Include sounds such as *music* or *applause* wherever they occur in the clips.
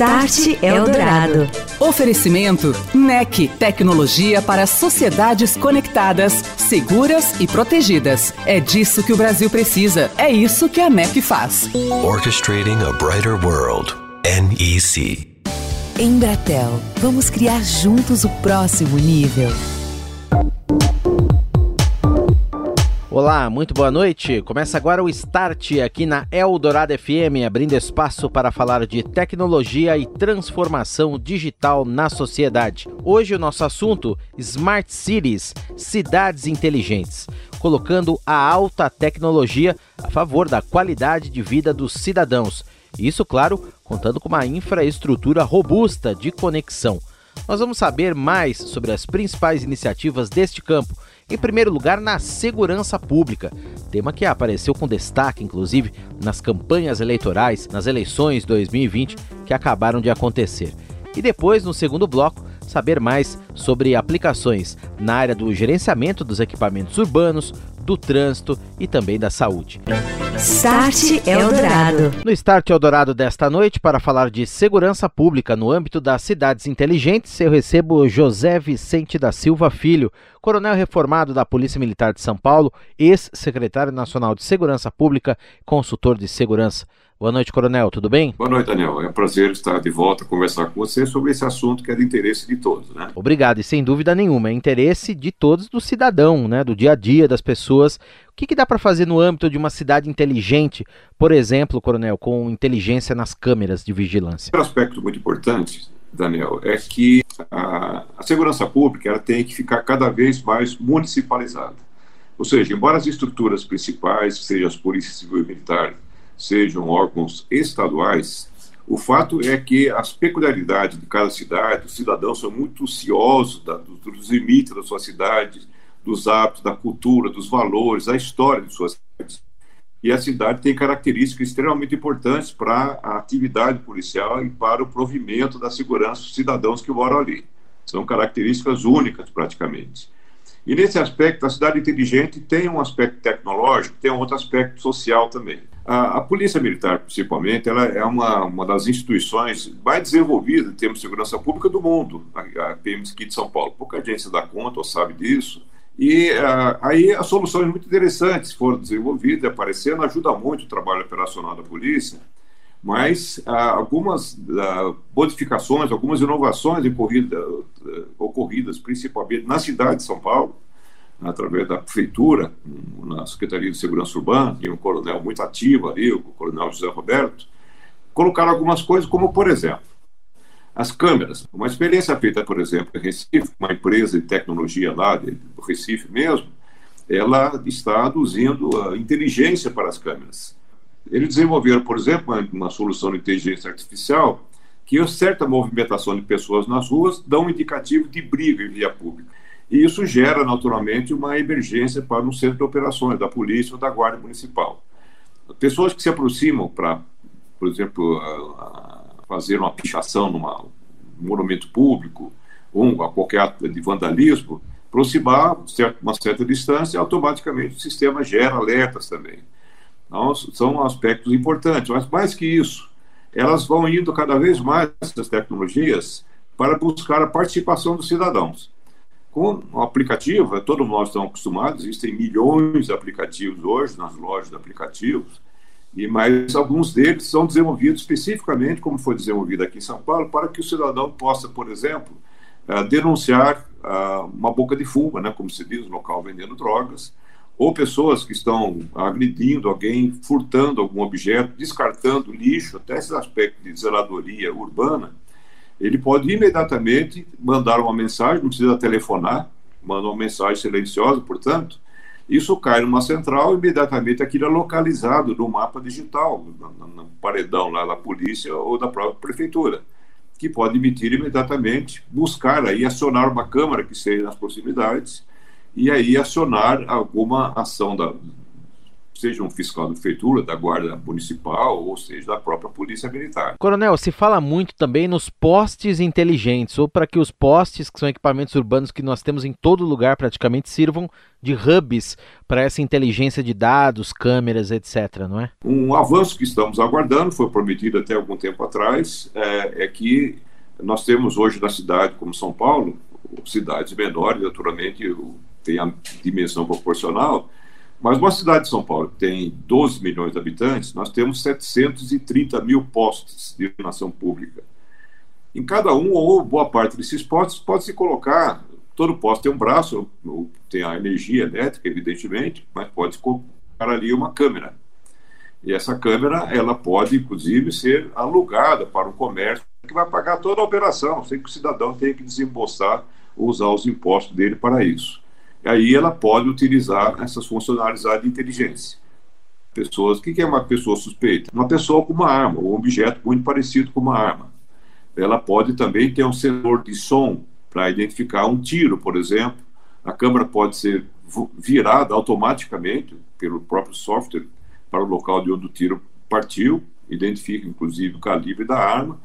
Start Eldorado. Oferecimento NEC, tecnologia para sociedades conectadas, seguras e protegidas. É disso que o Brasil precisa. É isso que a NEC faz. Orchestrating a brighter world. NEC. Embratel, vamos criar juntos o próximo nível. Olá, muito boa noite. Começa agora o Start aqui na Eldorado FM, abrindo espaço para falar de tecnologia e transformação digital na sociedade. Hoje o nosso assunto: Smart Cities, cidades inteligentes, colocando a alta tecnologia a favor da qualidade de vida dos cidadãos. Isso, claro, contando com uma infraestrutura robusta de conexão. Nós vamos saber mais sobre as principais iniciativas deste campo em primeiro lugar, na segurança pública, tema que apareceu com destaque, inclusive, nas campanhas eleitorais, nas eleições 2020 que acabaram de acontecer. E depois, no segundo bloco, saber mais sobre aplicações na área do gerenciamento dos equipamentos urbanos, do trânsito e também da saúde. Start Eldorado. No Start Eldorado desta noite, para falar de segurança pública no âmbito das cidades inteligentes, eu recebo José Vicente da Silva Filho, coronel reformado da Polícia Militar de São Paulo, ex-secretário nacional de Segurança Pública, consultor de segurança. Boa noite, Coronel, tudo bem? Boa noite, Daniel. É um prazer estar de volta a conversar com você sobre esse assunto que é de interesse de todos, né? Obrigado, e sem dúvida nenhuma, é interesse de todos do cidadão, né? Do dia a dia das pessoas. Que, que dá para fazer no âmbito de uma cidade inteligente, por exemplo, Coronel, com inteligência nas câmeras de vigilância? Um aspecto muito importante, Daniel, é que a, a segurança pública ela tem que ficar cada vez mais municipalizada. Ou seja, embora as estruturas principais, sejam as polícias civil e militar, sejam órgãos estaduais, o fato é que as peculiaridades de cada cidade, os cidadãos são muito ciosos da, dos limites da sua cidade, dos hábitos, da cultura, dos valores, da história de suas cidades. E a cidade tem características extremamente importantes para a atividade policial e para o provimento da segurança dos cidadãos que moram ali. São características únicas, praticamente. E nesse aspecto, a cidade inteligente tem um aspecto tecnológico, tem um outro aspecto social também. A, a, Polícia Militar, principalmente, ela é uma, uma das instituições mais desenvolvidas em termos de segurança pública do mundo, a, a aqui de São Paulo. Pouca gente se dá conta ou sabe disso. E uh, aí as soluções muito interessantes foram desenvolvidas, aparecendo, ajuda muito o trabalho operacional da polícia, mas uh, algumas uh, modificações, algumas inovações ocorrida, ocorridas principalmente na cidade de São Paulo, através da prefeitura, na Secretaria de Segurança Urbana, tem um coronel muito ativo ali, o coronel José Roberto, colocaram algumas coisas, como, por exemplo, as câmeras. Uma experiência feita, por exemplo, em Recife, uma empresa de tecnologia lá, do Recife mesmo, ela está aduzindo a inteligência para as câmeras. Eles desenvolveram, por exemplo, uma, uma solução de inteligência artificial que certa movimentação de pessoas nas ruas dá um indicativo de briga em via pública. E isso gera, naturalmente, uma emergência para um centro de operações da polícia ou da guarda municipal. Pessoas que se aproximam para, por exemplo, fazer uma pichação num monumento público ou a qualquer ato de vandalismo, aproximar uma certa distância, automaticamente o sistema gera alertas também. Então, são aspectos importantes, mas mais que isso, elas vão indo cada vez mais, essas tecnologias, para buscar a participação dos cidadãos. Com o aplicativo, todos nós estamos acostumados, existem milhões de aplicativos hoje nas lojas de aplicativos, e mas alguns deles são desenvolvidos especificamente, como foi desenvolvido aqui em São Paulo, para que o cidadão possa, por exemplo, uh, denunciar uh, uma boca de fuga, né, como se diz, no local vendendo drogas, ou pessoas que estão agredindo alguém, furtando algum objeto, descartando lixo, até esses aspectos de zeladoria urbana, ele pode imediatamente mandar uma mensagem, não precisa telefonar, manda uma mensagem silenciosa, portanto, isso cai numa central, imediatamente aquilo é localizado no mapa digital, no, paredão lá da polícia ou da própria prefeitura, que pode emitir imediatamente, buscar aí, acionar uma câmara que seja nas proximidades, e aí acionar alguma ação da, seja um fiscal da prefeitura, da guarda municipal, ou seja, da própria polícia militar. Coronel, se fala muito também nos postes inteligentes, ou para que os postes, que são equipamentos urbanos que nós temos em todo lugar praticamente, sirvam de hubs para essa inteligência de dados, câmeras, etc., não é? Um avanço que estamos aguardando, foi prometido até algum tempo atrás, é, é que nós temos hoje na cidade, como São Paulo, cidades menores, naturalmente, tem a dimensão proporcional, mas uma cidade de São Paulo que tem 12 milhões de habitantes, nós temos 730 mil postos de iluminação pública. Em cada um, ou boa parte desses postos, pode se colocar, todo posto tem um braço, tem a energia elétrica, evidentemente, mas pode colocar ali uma câmera. E essa câmera, ela pode, inclusive, ser alugada para um comércio que vai pagar toda a operação, sem que o cidadão tenha que desembolsar ou usar os impostos dele para isso. Aí ela pode utilizar essas funcionalidades de inteligência. Pessoas, o que é uma pessoa suspeita? Uma pessoa com uma arma, um objeto muito parecido com uma arma. Ela pode também ter um sensor de som para identificar um tiro, por exemplo. A câmera pode ser virada automaticamente pelo próprio software para o local de onde o tiro partiu, identifica inclusive o calibre da arma,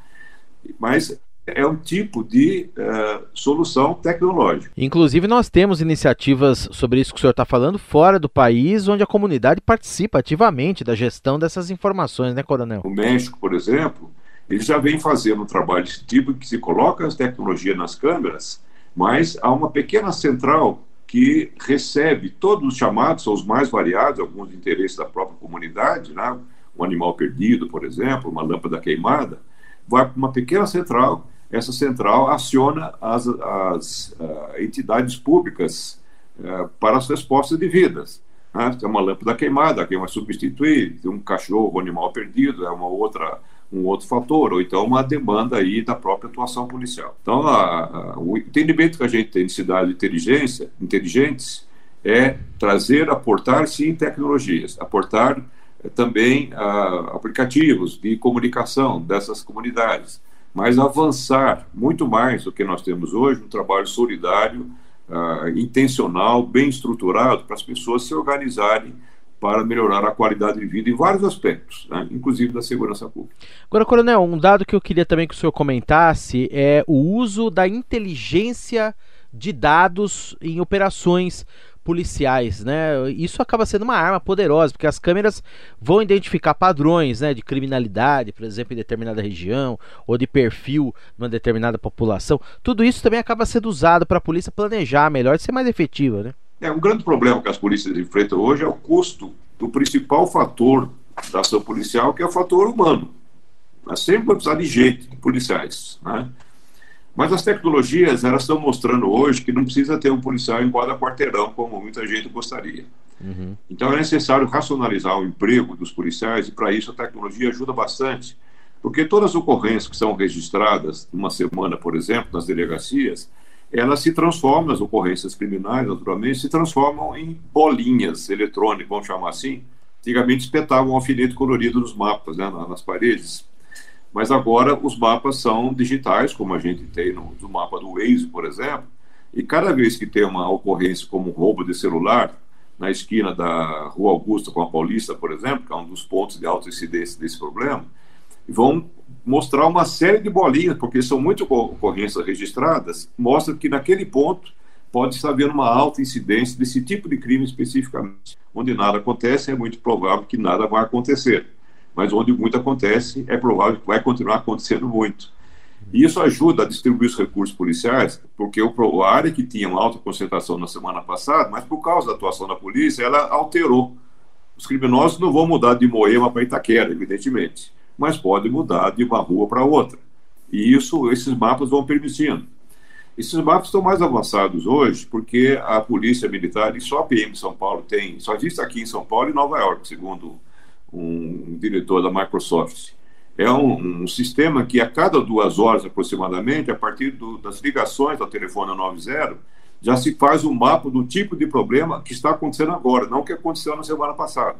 mas é um tipo de uh, solução tecnológica. Inclusive, nós temos iniciativas sobre isso que o senhor está falando fora do país, onde a comunidade participa ativamente da gestão dessas informações, né, Coronel? O México, por exemplo, ele já vem fazendo um trabalho desse tipo que se coloca as tecnologias nas câmeras, mas há uma pequena central que recebe todos os chamados, são os mais variados, alguns de interesse da própria comunidade, né? um animal perdido, por exemplo, uma lâmpada queimada, vai para uma pequena central essa central aciona as, as uh, entidades públicas uh, para as respostas devidas. Né? Tem uma lâmpada queimada, quem vai substituir, tem um cachorro, um animal perdido, é uma outra um outro fator, ou então uma demanda aí da própria atuação policial. Então, a, a, o entendimento que a gente tem de cidade de inteligência, inteligentes é trazer, aportar sim tecnologias, aportar eh, também uh, aplicativos de comunicação dessas comunidades, mas avançar muito mais do que nós temos hoje, um trabalho solidário, uh, intencional, bem estruturado, para as pessoas se organizarem para melhorar a qualidade de vida em vários aspectos, né? inclusive da segurança pública. Agora, Coronel, um dado que eu queria também que o senhor comentasse é o uso da inteligência de dados em operações policiais, né? Isso acaba sendo uma arma poderosa, porque as câmeras vão identificar padrões, né, de criminalidade, por exemplo, em determinada região, ou de perfil numa determinada população. Tudo isso também acaba sendo usado para a polícia planejar melhor e ser mais efetiva, né? É um grande problema que as polícias enfrentam hoje é o custo do principal fator da ação policial, que é o fator humano. Nós sempre vamos precisar de gente, de policiais, né? Mas as tecnologias, elas estão mostrando hoje que não precisa ter um policial em cada quarteirão, como muita gente gostaria. Uhum. Então é necessário racionalizar o emprego dos policiais e, para isso, a tecnologia ajuda bastante. Porque todas as ocorrências que são registradas numa semana, por exemplo, nas delegacias, elas se transformam, as ocorrências criminais, naturalmente, se transformam em bolinhas eletrônicas, vamos chamar assim. Antigamente espetavam um alfinete colorido nos mapas, né, nas paredes, mas agora os mapas são digitais, como a gente tem no, no mapa do Waze, por exemplo, e cada vez que tem uma ocorrência como um roubo de celular, na esquina da Rua Augusta com a Paulista, por exemplo, que é um dos pontos de alta incidência desse problema, vão mostrar uma série de bolinhas, porque são muitas ocorrências registradas, mostra que naquele ponto pode estar havendo uma alta incidência desse tipo de crime especificamente. Onde nada acontece, é muito provável que nada vai acontecer mas onde muito acontece, é provável que vai continuar acontecendo muito. E isso ajuda a distribuir os recursos policiais, porque o, a área que tinha uma alta concentração na semana passada, mas por causa da atuação da polícia, ela alterou. Os criminosos não vão mudar de Moema para Itaquera, evidentemente, mas podem mudar de uma rua para outra. E isso, esses mapas vão permitindo. Esses mapas estão mais avançados hoje porque a polícia militar, e só a PM de São Paulo tem, só existe aqui em São Paulo e Nova York, segundo um diretor da Microsoft. É um, um, sistema que a cada duas horas aproximadamente, a partir do, das ligações da telefone 90, já se faz um mapa do tipo de problema que está acontecendo agora, não que aconteceu na semana passada.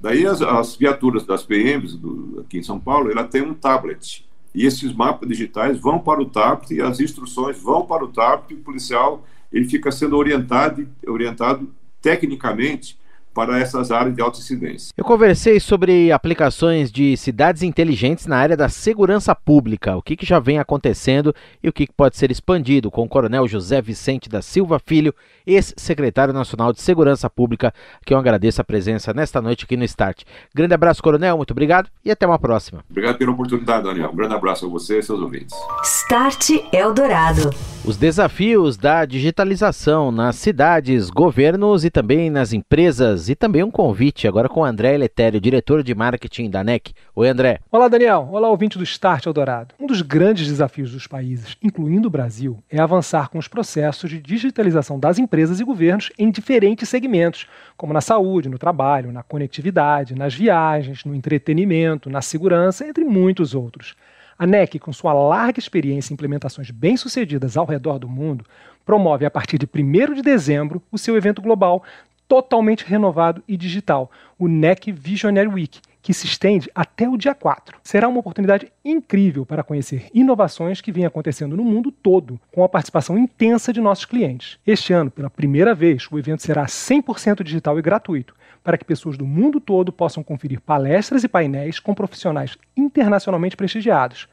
Daí as, as viaturas das PMs do, aqui em São Paulo, ela tem um tablet. E esses mapas digitais vão para o tablet e as instruções vão para o tablet e o policial ele fica sendo orientado, orientado tecnicamente para essas áreas de alta incidência. Eu conversei sobre aplicações de cidades inteligentes na área da segurança pública, o que, que já vem acontecendo e o que, que pode ser expandido com o Coronel José Vicente da Silva Filho, ex-secretário nacional de Segurança Pública, que eu agradeço a presença nesta noite aqui no Start. Grande abraço, Coronel, muito obrigado e até uma próxima. Obrigado pela oportunidade, Daniel. Um grande abraço a você e seus ouvintes. Start Eldorado. Os desafios da digitalização nas cidades, governos e também nas empresas e também um convite agora com o André Eletério, diretor de marketing da NEC. Oi, André. Olá, Daniel. Olá, ouvinte do Start Eldorado. Um dos grandes desafios dos países, incluindo o Brasil, é avançar com os processos de digitalização das empresas e governos em diferentes segmentos, como na saúde, no trabalho, na conectividade, nas viagens, no entretenimento, na segurança, entre muitos outros. A NEC, com sua larga experiência em implementações bem-sucedidas ao redor do mundo, promove a partir de 1 de dezembro o seu evento global totalmente renovado e digital, o NEC Visionary Week, que se estende até o dia 4. Será uma oportunidade incrível para conhecer inovações que vêm acontecendo no mundo todo, com a participação intensa de nossos clientes. Este ano, pela primeira vez, o evento será 100% digital e gratuito, para que pessoas do mundo todo possam conferir palestras e painéis com profissionais internacionalmente prestigiados.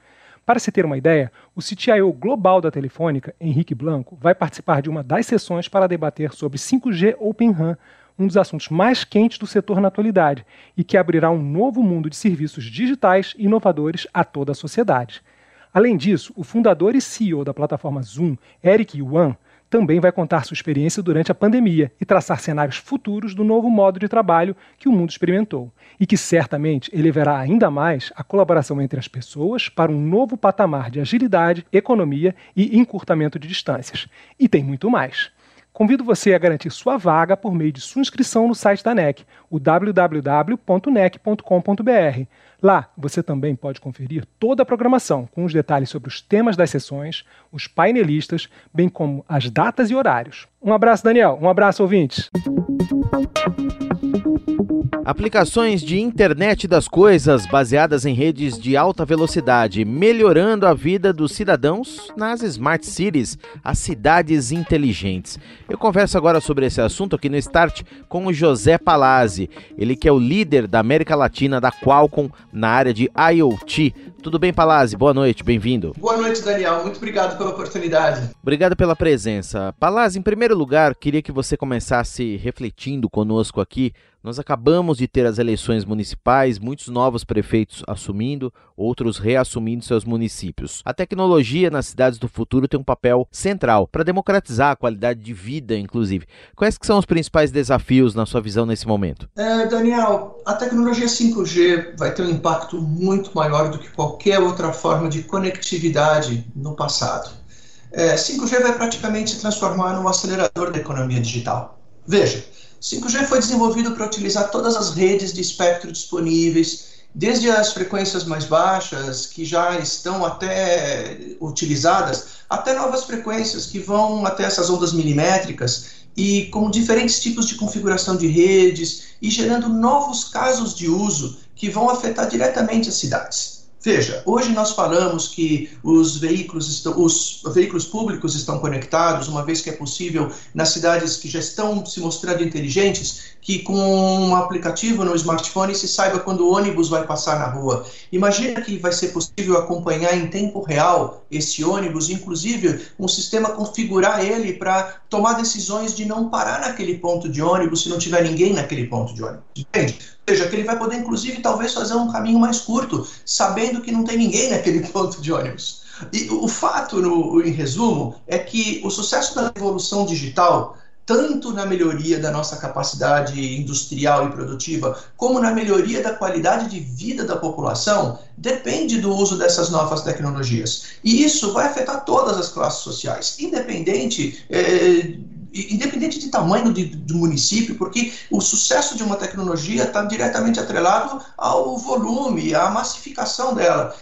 Para se ter uma ideia, o CTIO global da Telefônica, Henrique Blanco, vai participar de uma das sessões para debater sobre 5G Open RAN, um dos assuntos mais quentes do setor na atualidade e que abrirá um novo mundo de serviços digitais inovadores a toda a sociedade. Além disso, o fundador e CEO da plataforma Zoom, Eric Yuan, também vai contar sua experiência durante a pandemia e traçar cenários futuros do novo modo de trabalho que o mundo experimentou, e que certamente elevará ainda mais a colaboração entre as pessoas para um novo patamar de agilidade, economia e encurtamento de distâncias. E tem muito mais. Convido você a garantir sua vaga por meio de sua inscrição no site da NEC, o www.nec.com.br. Lá você também pode conferir toda a programação, com os detalhes sobre os temas das sessões, os painelistas, bem como as datas e horários. Um abraço, Daniel. Um abraço, ouvintes. Aplicações de internet das coisas baseadas em redes de alta velocidade, melhorando a vida dos cidadãos nas smart cities, as cidades inteligentes. Eu converso agora sobre esse assunto aqui no Start com o José Palazzi, ele que é o líder da América Latina da Qualcomm na área de IoT. Tudo bem, Palazzi? Boa noite, bem-vindo. Boa noite, Daniel. Muito obrigado pela oportunidade. Obrigado pela presença. Palazzi, em primeiro lugar, queria que você começasse refletindo conosco aqui nós acabamos de ter as eleições municipais, muitos novos prefeitos assumindo, outros reassumindo seus municípios. A tecnologia nas cidades do futuro tem um papel central para democratizar a qualidade de vida, inclusive. Quais que são os principais desafios na sua visão nesse momento? É, Daniel, a tecnologia 5G vai ter um impacto muito maior do que qualquer outra forma de conectividade no passado. É, 5G vai praticamente se transformar num acelerador da economia digital. Veja, 5G foi desenvolvido para utilizar todas as redes de espectro disponíveis, desde as frequências mais baixas, que já estão até utilizadas, até novas frequências que vão até essas ondas milimétricas e com diferentes tipos de configuração de redes e gerando novos casos de uso que vão afetar diretamente as cidades. Veja, hoje nós falamos que os veículos, estão, os veículos públicos estão conectados, uma vez que é possível nas cidades que já estão se mostrando inteligentes, que com um aplicativo no smartphone se saiba quando o ônibus vai passar na rua. Imagina que vai ser possível acompanhar em tempo real esse ônibus, inclusive um sistema configurar ele para tomar decisões de não parar naquele ponto de ônibus se não tiver ninguém naquele ponto de ônibus. Entende? Ou seja, que ele vai poder, inclusive, talvez fazer um caminho mais curto, sabendo que não tem ninguém naquele *laughs* ponto de ônibus. E o fato, no, em resumo, é que o sucesso da revolução digital tanto na melhoria da nossa capacidade industrial e produtiva, como na melhoria da qualidade de vida da população, depende do uso dessas novas tecnologias. E isso vai afetar todas as classes sociais, independente. Eh, independente de tamanho de, do município, porque o sucesso de uma tecnologia está diretamente atrelado ao volume, à massificação dela.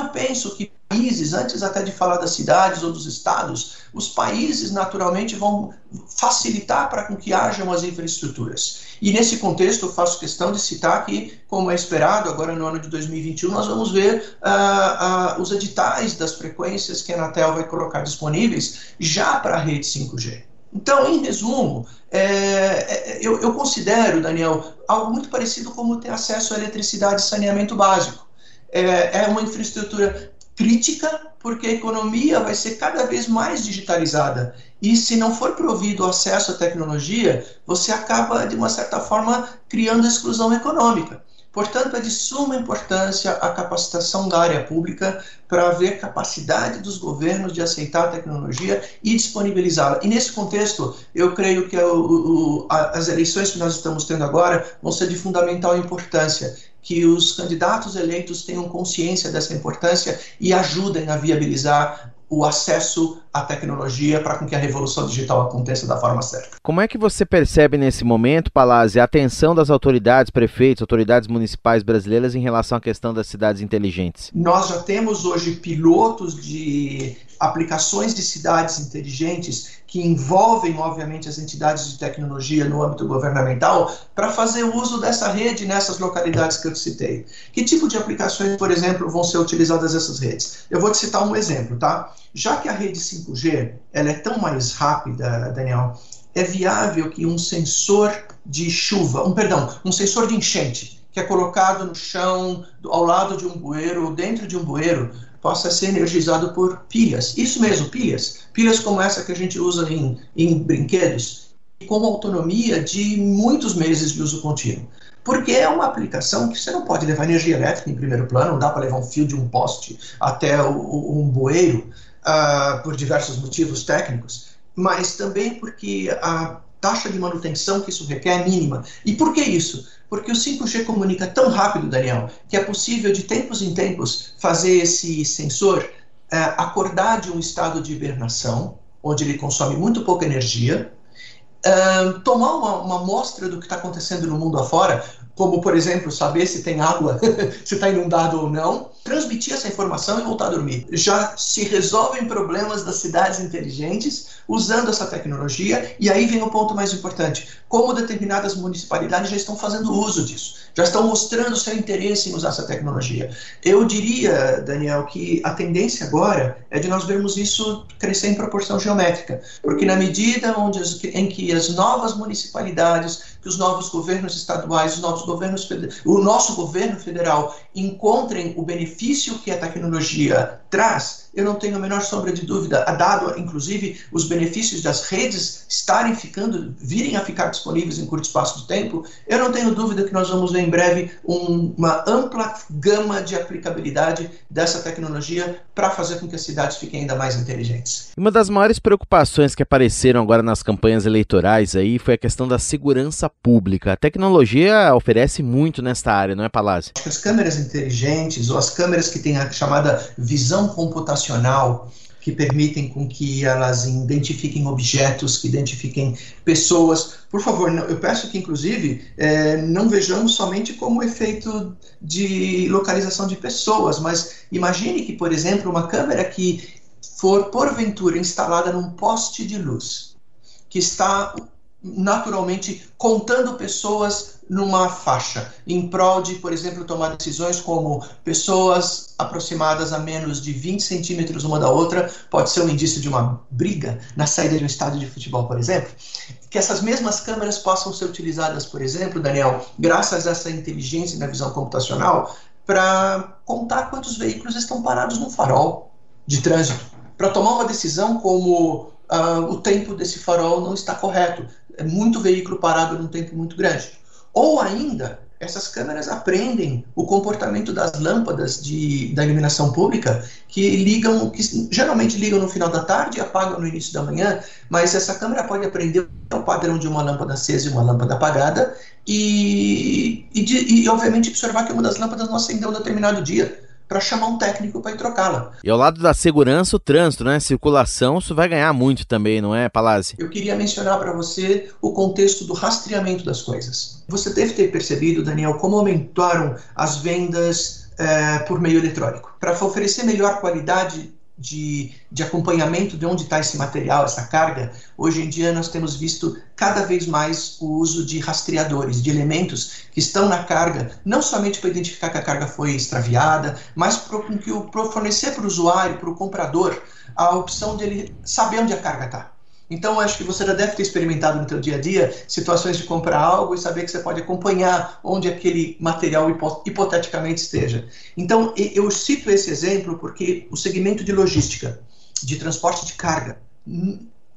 Eu penso que países, antes até de falar das cidades ou dos estados, os países naturalmente vão facilitar para que hajam as infraestruturas. E nesse contexto, eu faço questão de citar que, como é esperado, agora no ano de 2021, nós vamos ver uh, uh, os editais das frequências que a Anatel vai colocar disponíveis já para a rede 5G. Então, em resumo, é, é, eu, eu, considero, Daniel, algo muito parecido como ter acesso à eletricidade e saneamento básico. É, é uma infraestrutura crítica, porque a economia vai ser cada vez mais digitalizada. E se não for provido acesso à tecnologia, você acaba, de uma certa forma, criando exclusão econômica. Portanto, é de suma importância a capacitação da área pública para haver capacidade dos governos de aceitar a tecnologia e disponibilizá-la. E nesse contexto, eu creio que o, o, as eleições que nós estamos tendo agora vão ser de fundamental importância que os candidatos eleitos tenham consciência dessa importância e ajudem a viabilizar o acesso à tecnologia para que a revolução digital aconteça da forma certa. Como é que você percebe nesse momento, Palazzi, a atenção das autoridades, prefeitos, autoridades municipais brasileiras em relação à questão das cidades inteligentes? Nós já temos hoje pilotos de aplicações de cidades inteligentes que envolvem, obviamente, as entidades de tecnologia no âmbito governamental para fazer uso dessa rede nessas localidades que eu citei. Que tipo de aplicações, por exemplo, vão ser utilizadas essas redes? Eu vou te citar um exemplo, tá? Já que a rede 5G ela é tão mais rápida, Daniel, é viável que um sensor de chuva, um perdão, um sensor de enchente que é colocado no chão, ao lado de um bueiro ou dentro de um bueiro, possa ser energizado por pilhas. Isso mesmo, pilhas. Pilhas como essa que a gente usa em, em brinquedos, com autonomia de muitos meses de uso contínuo. Porque é uma aplicação que você não pode levar energia elétrica em primeiro plano, não dá para levar um fio de um poste até o, o, um bueiro, uh, por diversos motivos técnicos, mas também porque a taxa de manutenção que isso requer é mínima. E por que isso? Porque o 5G comunica tão rápido, Daniel, que é possível de tempos em tempos fazer esse sensor é, acordar de um estado de hibernação, onde ele consome muito pouca energia, é, tomar uma, uma amostra do que está acontecendo no mundo afora, como, por exemplo, saber se tem água, *laughs* se está inundado ou não, transmitir essa informação e voltar a dormir. Já se resolvem problemas das cidades inteligentes usando essa tecnologia, e aí vem o ponto mais importante: como determinadas municipalidades já estão fazendo uso disso, já estão mostrando seu interesse em usar essa tecnologia. Eu diria, Daniel, que a tendência agora é de nós vermos isso crescer em proporção geométrica, porque na medida onde as, em que as novas municipalidades, que os novos governos estaduais, os novos governos, o nosso governo federal encontrem o benefício que a tecnologia traz, eu não tenho a menor sombra de dúvida, dado inclusive os benefícios das redes estarem ficando, virem a ficar disponíveis em curto espaço de tempo, eu não tenho dúvida que nós vamos ver em breve um, uma ampla gama de aplicabilidade dessa tecnologia para fazer com que as cidades fiquem ainda mais inteligentes. Uma das maiores preocupações que apareceram agora nas campanhas eleitorais aí foi a questão da segurança pública. A tecnologia oferece muito nesta área, não é, Palácio? As câmeras inteligentes ou as câmeras que têm a chamada visão computacional que permitem com que elas identifiquem objetos, que identifiquem pessoas. Por favor, eu peço que, inclusive, é, não vejamos somente como efeito de localização de pessoas, mas imagine que, por exemplo, uma câmera que for, porventura, instalada num poste de luz, que está naturalmente contando pessoas numa faixa, em prol de, por exemplo, tomar decisões como pessoas aproximadas a menos de 20 centímetros uma da outra, pode ser um indício de uma briga na saída de um estádio de futebol, por exemplo. Que essas mesmas câmeras possam ser utilizadas, por exemplo, Daniel, graças a essa inteligência na visão computacional, para contar quantos veículos estão parados no farol de trânsito, para tomar uma decisão como uh, o tempo desse farol não está correto, é muito veículo parado num tempo muito grande. Ou ainda, essas câmeras aprendem o comportamento das lâmpadas de, da iluminação pública que ligam, que geralmente ligam no final da tarde e apagam no início da manhã, mas essa câmera pode aprender o padrão de uma lâmpada acesa e uma lâmpada apagada e, e, de, e obviamente observar que uma das lâmpadas não acendeu um determinado dia para chamar um técnico para ir trocá-la. E ao lado da segurança, o trânsito, né? Circulação, isso vai ganhar muito também, não é, Palazzi? Eu queria mencionar para você o contexto do rastreamento das coisas. Você deve ter percebido, Daniel, como aumentaram as vendas é, por meio eletrônico. Para oferecer melhor qualidade de, de acompanhamento de onde está esse material, essa carga, hoje em dia nós temos visto cada vez mais o uso de rastreadores, de elementos que estão na carga, não somente para identificar que a carga foi extraviada, mas para fornecer para o usuário, para o comprador, a opção dele saber onde a carga está. Então, acho que você já deve ter experimentado no seu dia a dia situações de comprar algo e saber que você pode acompanhar onde aquele material hipoteticamente esteja. Então, eu cito esse exemplo porque o segmento de logística, de transporte de carga,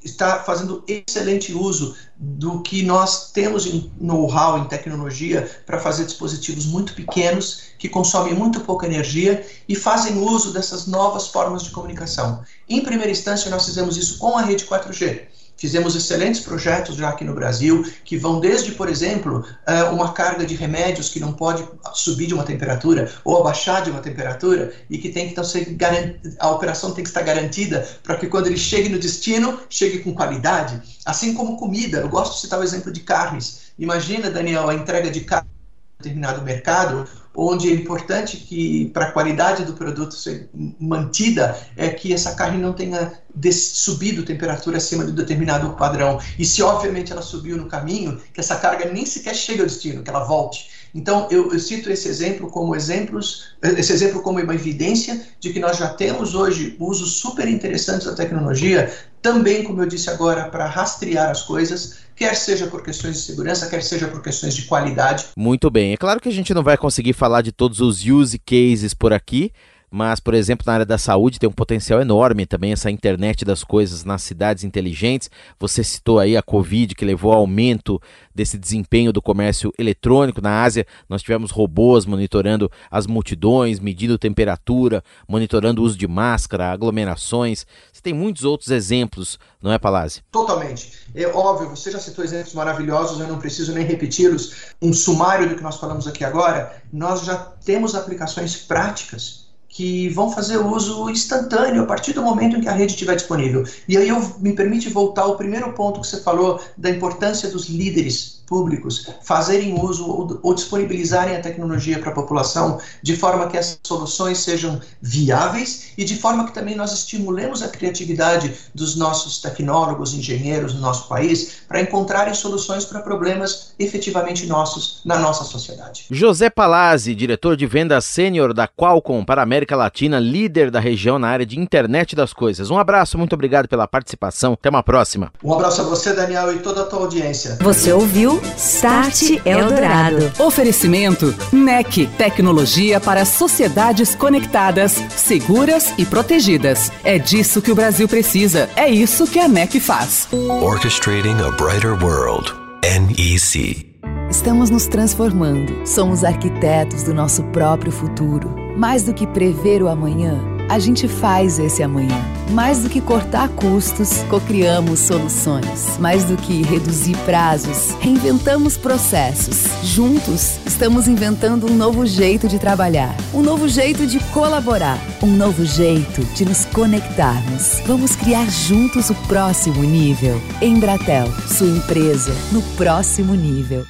está fazendo excelente uso do que nós temos em know-how, em tecnologia, para fazer dispositivos muito pequenos, que consomem muito pouca energia e fazem uso dessas novas formas de comunicação. Em primeira instância, nós fizemos isso com a rede 4G. Fizemos excelentes projetos já aqui no Brasil, que vão desde, por exemplo, eh, uma carga de remédios que não pode subir de uma temperatura ou abaixar de uma temperatura e que tem que então ser a operação tem que estar garantida para que quando ele chegue no destino, chegue com qualidade. Assim como comida, eu gosto de citar o exemplo de carnes. Imagina, Daniel, a entrega de carne em determinado mercado, onde é importante que, para a qualidade do produto ser mantida, é que essa carne não tenha subido temperatura acima de determinado padrão. E se, obviamente, ela subiu no caminho, que essa carga nem sequer chegue ao destino, que ela volte. Então, eu, eu, cito esse exemplo como exemplos, esse exemplo como uma evidência de que nós já temos hoje usos super interessantes da tecnologia, também, como eu disse agora, para rastrear as coisas, quer seja por questões de segurança, quer seja por questões de qualidade. Muito bem. É claro que a gente não vai conseguir falar de todos os use cases por aqui, mas, por exemplo, na área da saúde tem um potencial enorme também essa internet das coisas nas cidades inteligentes. Você citou aí a Covid, que levou ao aumento desse desempenho do comércio eletrônico. Na Ásia, nós tivemos robôs monitorando as multidões, medindo temperatura, monitorando o uso de máscara, aglomerações. Você tem muitos outros exemplos, não é, Palazzi? Totalmente. É óbvio, você já citou exemplos maravilhosos, eu não preciso nem repeti-los. Um sumário do que nós falamos aqui agora, nós já temos aplicações práticas que vão fazer uso instantâneo a partir do momento em que a rede estiver disponível. E aí eu me permite voltar ao primeiro ponto que você falou da importância dos líderes públicos fazerem uso ou, ou disponibilizarem a tecnologia para a população de forma que essas soluções sejam viáveis e de forma que também nós estimulemos a criatividade dos nossos tecnólogos, engenheiros no nosso país para encontrarem soluções para problemas efetivamente nossos na nossa sociedade. José Palazzi, diretor de vendas sênior da Qualcomm para a América Latina, líder da região na área de internet das coisas. Um abraço, muito obrigado pela participação. Até uma próxima. Um abraço a você, Daniel, e toda a tua audiência. Você ouviu Start Eldorado. Oferecimento NEC, tecnologia para sociedades conectadas, seguras e protegidas. É disso que o Brasil precisa. É isso que a NEC faz. Orchestrating a brighter world. NEC. Estamos nos transformando. Somos arquitetos do nosso próprio futuro. Mais do que prever o amanhã, a gente faz esse amanhã. Mais do que cortar custos, cocriamos soluções. Mais do que reduzir prazos, reinventamos processos. Juntos, estamos inventando um novo jeito de trabalhar, um novo jeito de colaborar, um novo jeito de nos conectarmos. Vamos criar juntos o próximo nível. Embratel, sua empresa no próximo nível.